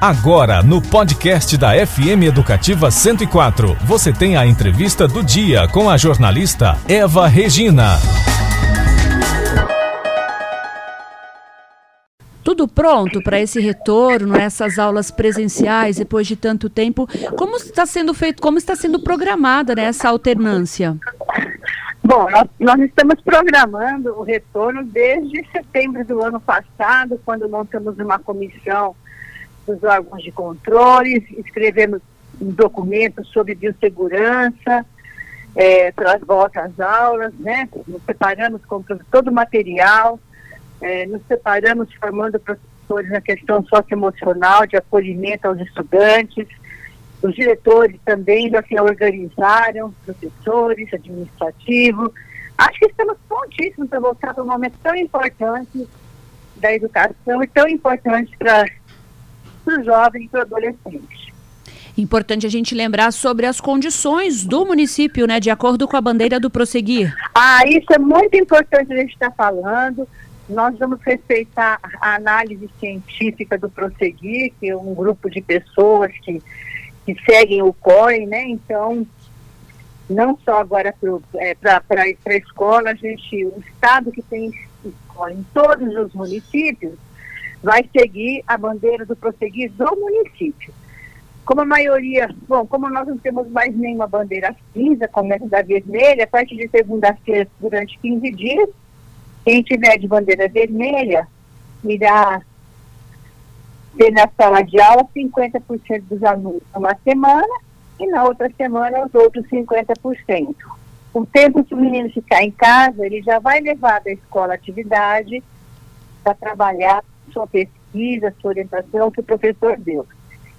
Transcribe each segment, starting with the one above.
Agora, no podcast da FM Educativa 104, você tem a entrevista do dia com a jornalista Eva Regina. Tudo pronto para esse retorno, essas aulas presenciais depois de tanto tempo? Como está sendo feito, como está sendo programada né, essa alternância? Bom, nós, nós, estamos programando o retorno desde setembro do ano passado, quando montamos uma comissão dos órgãos de controle, escrevemos um documento sobre biossegurança é, para as voltas aulas, né? Nos separamos com todo o material, é, nos separamos formando professores na questão socioemocional, de acolhimento aos estudantes, os diretores também já se organizaram, professores, administrativo. Acho que estamos prontíssimos para voltar para um momento tão importante da educação e tão importante para os jovens e para o adolescente. Importante a gente lembrar sobre as condições do município, né, de acordo com a bandeira do prosseguir. Ah, isso é muito importante a gente estar tá falando. Nós vamos respeitar a análise científica do prosseguir, que é um grupo de pessoas que que seguem o COI, né? Então, não só agora para é, a escola, a gente, o Estado que tem escola em todos os municípios vai seguir a bandeira do prosseguir do município. Como a maioria, bom, como nós não temos mais nenhuma bandeira cinza, como essa da vermelha, a partir de segunda-feira, durante 15 dias, quem tiver de bandeira vermelha irá ter na sala de aula 50% dos alunos numa semana e na outra semana os outros 50%. O tempo que o menino ficar em casa, ele já vai levar da escola atividade para trabalhar sua pesquisa, sua orientação que o professor deu.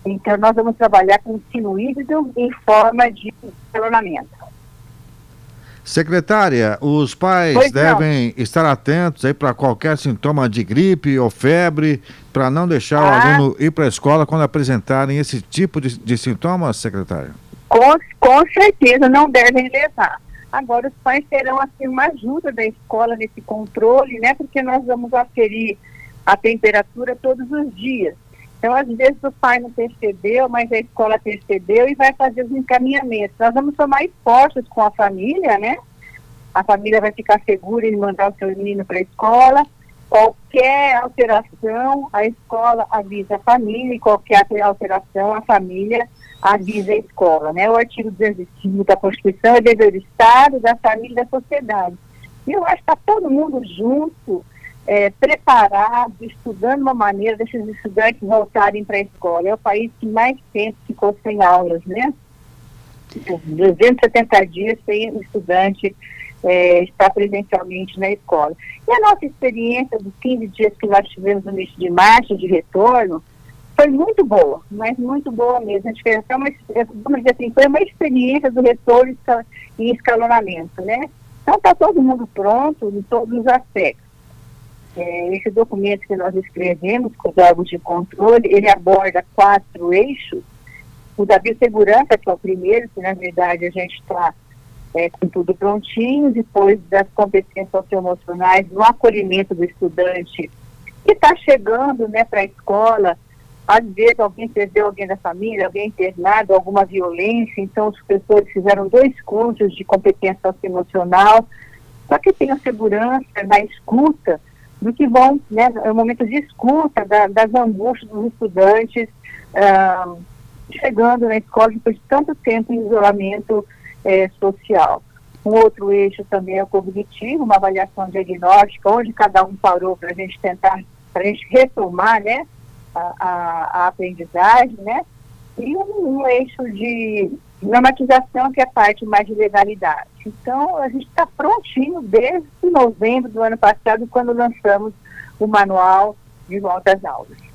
Então, nós vamos trabalhar com híbrido em forma de escalonamento. Secretária, os pais pois devem não. estar atentos aí para qualquer sintoma de gripe ou febre, para não deixar ah. o aluno ir para a escola quando apresentarem esse tipo de, de sintomas, secretária? Com, com certeza não devem levar. Agora os pais terão assim uma ajuda da escola nesse controle, né? Porque nós vamos aferir a temperatura todos os dias. Então, às vezes o pai não percebeu, mas a escola percebeu e vai fazer os encaminhamentos. Nós vamos tomar esforços com a família, né? A família vai ficar segura em mandar o seu menino para a escola. Qualquer alteração, a escola avisa a família, e qualquer alteração, a família avisa a escola, né? O artigo 205 da Constituição é dever do Estado, da família e da sociedade. E eu acho que está todo mundo junto, é, preparado, estudando uma maneira desses estudantes voltarem para a escola. É o país que mais tempo ficou sem aulas, né? 270 dias sem o estudante é, estar presencialmente na escola. E a nossa experiência dos 15 dias que nós tivemos no início de março, de retorno, foi muito boa, mas muito boa mesmo. A gente fez uma, vamos dizer assim, foi uma experiência do retorno em escalonamento, né? Então está todo mundo pronto em todos os aspectos. É, esse documento que nós escrevemos com os órgãos de controle, ele aborda quatro eixos. O da biossegurança, que é o primeiro, que na verdade a gente está é, com tudo prontinho, depois das competências socioemocionais, no acolhimento do estudante que está chegando né, para a escola, às vezes alguém perdeu alguém da família, alguém internado, alguma violência, então os professores fizeram dois cursos de competência socioemocional, para que tenha segurança na escuta do que vão, né, é um momento de escuta da, das angústias dos estudantes ah, chegando na escola depois de tanto tempo em isolamento eh, social. Um outro eixo também é o cognitivo, uma avaliação diagnóstica, onde cada um parou para a gente tentar, para a gente retomar, né, a, a, a aprendizagem, né, e um, um eixo de normatização, que é a parte mais de legalidade. Então, a gente está prontinho desde novembro do ano passado, quando lançamos o manual de volta às aulas.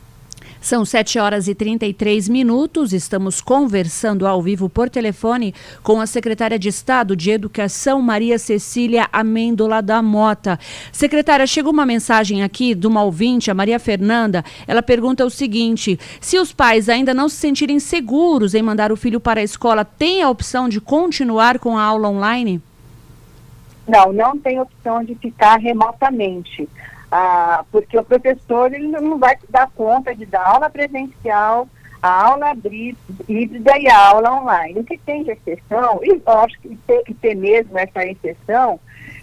São 7 horas e 33 minutos. Estamos conversando ao vivo por telefone com a secretária de Estado de Educação, Maria Cecília Amêndola da Mota. Secretária, chegou uma mensagem aqui de uma ouvinte, a Maria Fernanda. Ela pergunta o seguinte: se os pais ainda não se sentirem seguros em mandar o filho para a escola, tem a opção de continuar com a aula online? Não, não tem opção de ficar remotamente. Ah, porque o professor ele não vai dar conta de dar aula presencial a aula híbrida e a aula online. O que tem de exceção, e acho que tem que ter mesmo essa exceção,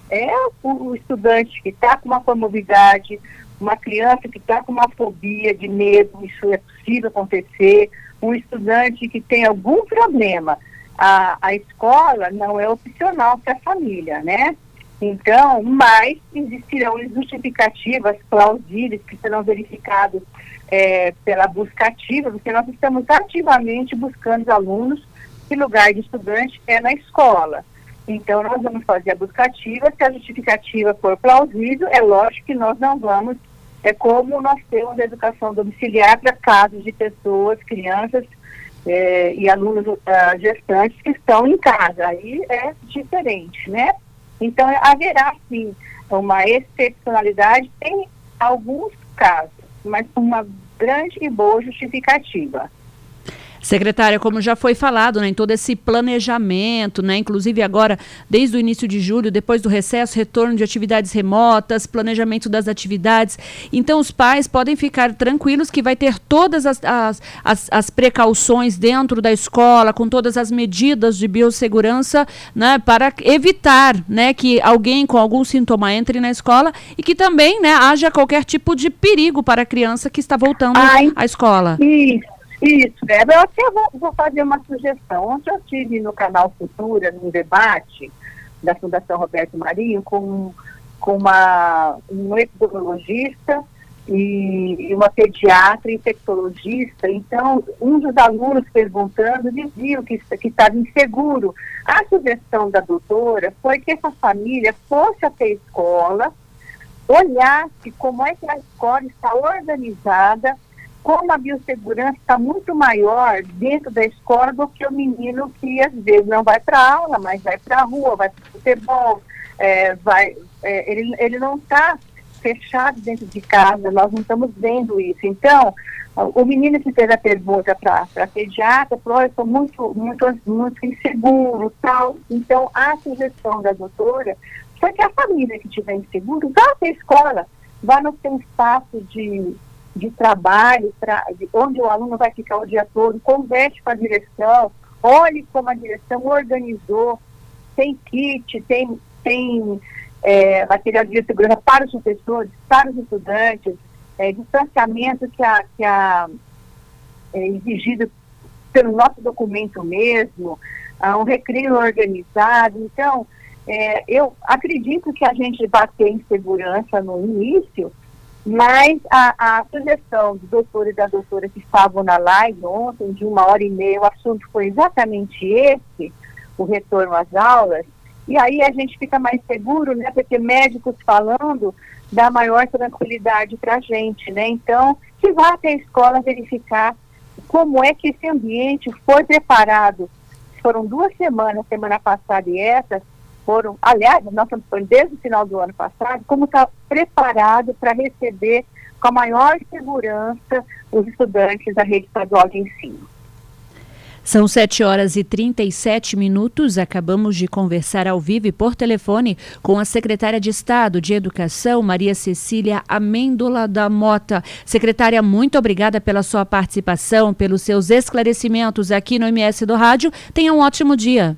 é o, estudante que está com uma comorbidade, uma criança que está com uma fobia de medo, isso é possível acontecer, um estudante que tem algum problema. A, a escola não é opcional para a família, né? Então, mas existirão justificativas plausíveis que serão verificadas é, pela busca ativa, porque nós estamos ativamente buscando alunos que lugar de estudante é na escola. Então, nós vamos fazer a busca ativa, se a justificativa for plausível, é lógico que nós não vamos, é como nós temos a educação domiciliar para casos de pessoas, crianças é, e alunos uh, gestantes que estão em casa. Aí é diferente, né? Então, haverá sim uma excepcionalidade em alguns casos, mas uma grande e boa justificativa. Secretária, como já foi falado, né, em todo esse planejamento, né, inclusive agora, desde o início de julho, depois do recesso, retorno de atividades remotas, planejamento das atividades. Então, os pais podem ficar tranquilos que vai ter todas as, as, as, as precauções dentro da escola, com todas as medidas de biossegurança, né, para evitar né, que alguém com algum sintoma entre na escola e que também né, haja qualquer tipo de perigo para a criança que está voltando Ai, à escola. Isso. Isso, Débora. Eu até vou, vou, fazer uma sugestão. Ontem eu estive no canal Futura, num debate da Fundação Roberto Marinho, com, com uma, um epidemiologista e, e uma pediatra infectologista. Então, um dos alunos perguntando dizia que, que estava inseguro. A sugestão da doutora foi que essa família fosse até a escola, olhasse como é que a escola está organizada como a biossegurança está muito maior dentro da escola do que o menino que às vezes não vai para aula, mas vai para a rua, vai para o futebol, é, vai, é, ele, ele não está fechado dentro de casa, nós não estamos vendo isso. Então, o menino que fez a pergunta para a pediatra falou, eu estou muito, muito, muito inseguro, tal. Então, a sugestão da doutora foi que a família que estiver inseguro vá para a escola, vá no seu espaço de de trabalho, pra, de onde o aluno vai ficar o dia todo, converse com a direção, olhe como a direção organizou, tem kit, tem, tem é, material de segurança para os professores, para os estudantes, é, distanciamento que a, que a é, exigido pelo nosso documento mesmo, um recreio organizado. Então, é, eu acredito que a gente vai ter insegurança no início, mas a, a sugestão do doutor e da doutora que estavam na live ontem, de uma hora e meia, o assunto foi exatamente esse, o retorno às aulas, e aí a gente fica mais seguro, né, porque médicos falando dá maior tranquilidade para a gente, né, então, que vá até a escola verificar como é que esse ambiente foi preparado. Foram duas semanas, semana passada e essa, foram, aliás, nós estamos desde o final do ano passado, como está preparado para receber com a maior segurança os estudantes da rede estadual de ensino. São 7 horas e 37 minutos. Acabamos de conversar ao vivo e por telefone com a secretária de Estado de Educação, Maria Cecília Amêndola da Mota. Secretária, muito obrigada pela sua participação, pelos seus esclarecimentos aqui no MS do Rádio. Tenha um ótimo dia.